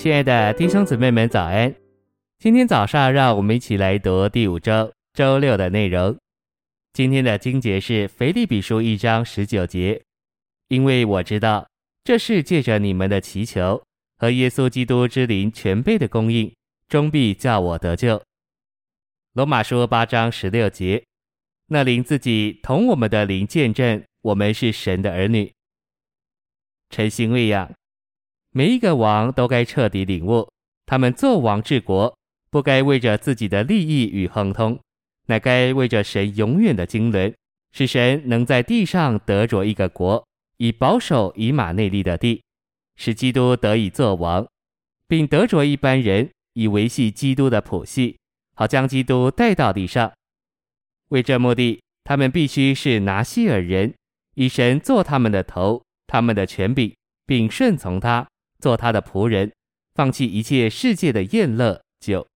亲爱的弟兄姊妹们，早安！今天早上，让我们一起来读第五周周六的内容。今天的经节是腓立比书一章十九节，因为我知道这是借着你们的祈求和耶稣基督之灵全备的供应，终必叫我得救。罗马书八章十六节，那灵自己同我们的灵见证，我们是神的儿女。诚心喂养。每一个王都该彻底领悟，他们做王治国，不该为着自己的利益与亨通，乃该为着神永远的经纶，使神能在地上得着一个国，以保守以马内利的地，使基督得以作王，并得着一般人，以维系基督的谱系，好将基督带到地上。为这目的，他们必须是拿细耳人，以神做他们的头，他们的权柄，并顺从他。做他的仆人，放弃一切世界的宴乐酒，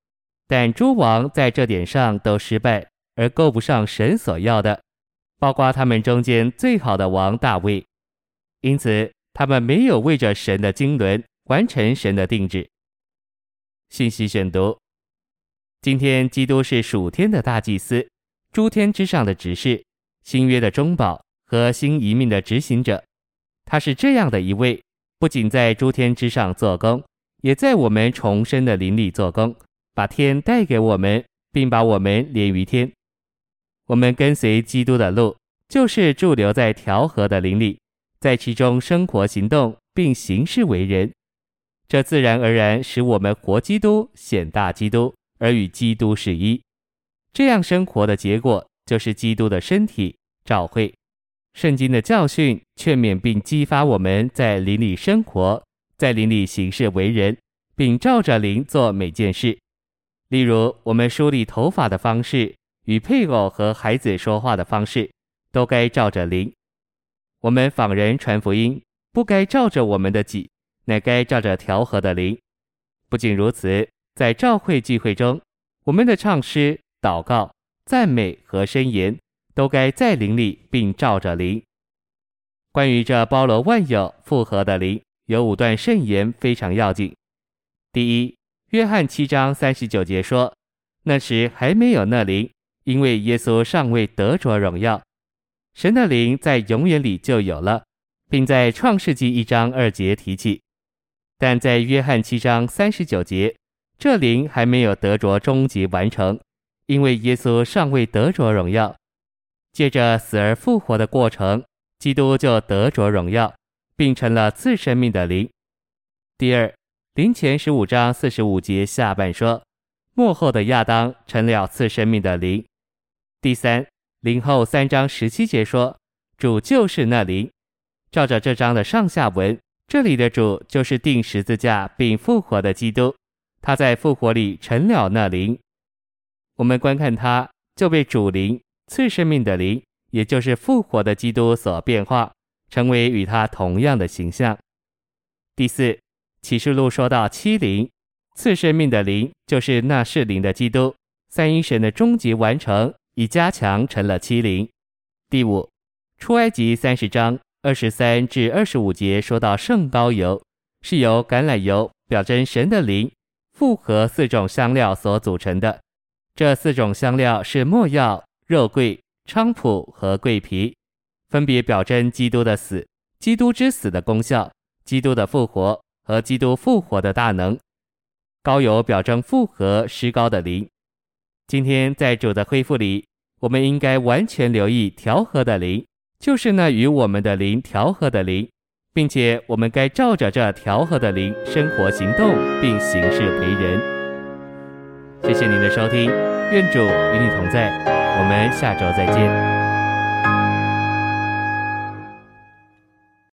但诸王在这点上都失败，而够不上神所要的，包括他们中间最好的王大卫。因此，他们没有为着神的经纶完成神的定旨。信息选读：今天，基督是属天的大祭司，诸天之上的执事，新约的中保和新遗命的执行者。他是这样的一位。不仅在诸天之上做工，也在我们重生的灵里做工，把天带给我们，并把我们连于天。我们跟随基督的路，就是驻留在调和的灵里，在其中生活、行动，并行事为人。这自然而然使我们活基督、显大基督，而与基督是一。这样生活的结果，就是基督的身体——照会。圣经的教训、劝勉并激发我们在邻里生活，在邻里行事为人，并照着灵做每件事。例如，我们梳理头发的方式，与配偶和孩子说话的方式，都该照着灵。我们访人传福音，不该照着我们的己，乃该照着调和的灵。不仅如此，在教会聚会中，我们的唱诗、祷告、赞美和申言。都该在灵里，并照着灵。关于这包罗万有、复合的灵，有五段圣言非常要紧。第一，约翰七章三十九节说：“那时还没有那灵，因为耶稣尚未得着荣耀。神的灵在永远里就有了，并在创世纪一章二节提起。但在约翰七章三十九节，这灵还没有得着终极完成，因为耶稣尚未得着荣耀。”借着死而复活的过程，基督就得着荣耀，并成了次生命的灵。第二，灵前十五章四十五节下半说，末后的亚当成了次生命的灵。第三，灵后三章十七节说，主就是那灵。照着这章的上下文，这里的主就是钉十字架并复活的基督，他在复活里成了那灵。我们观看他，就被主灵。次生命的灵，也就是复活的基督所变化，成为与他同样的形象。第四，启示录说到七灵，次生命的灵就是那是灵的基督，三一神的终极完成，已加强成了七灵。第五，出埃及三十章二十三至二十五节说到圣膏油，是由橄榄油表征神的灵，复合四种香料所组成的，这四种香料是没药。肉桂、菖蒲和桂皮，分别表征基督的死、基督之死的功效、基督的复活和基督复活的大能。膏油表征复合施膏的灵。今天在主的恢复里，我们应该完全留意调和的灵，就是那与我们的灵调和的灵，并且我们该照着这调和的灵生活行动，并行事为人。谢谢您的收听，愿主与你同在。我们下周再见。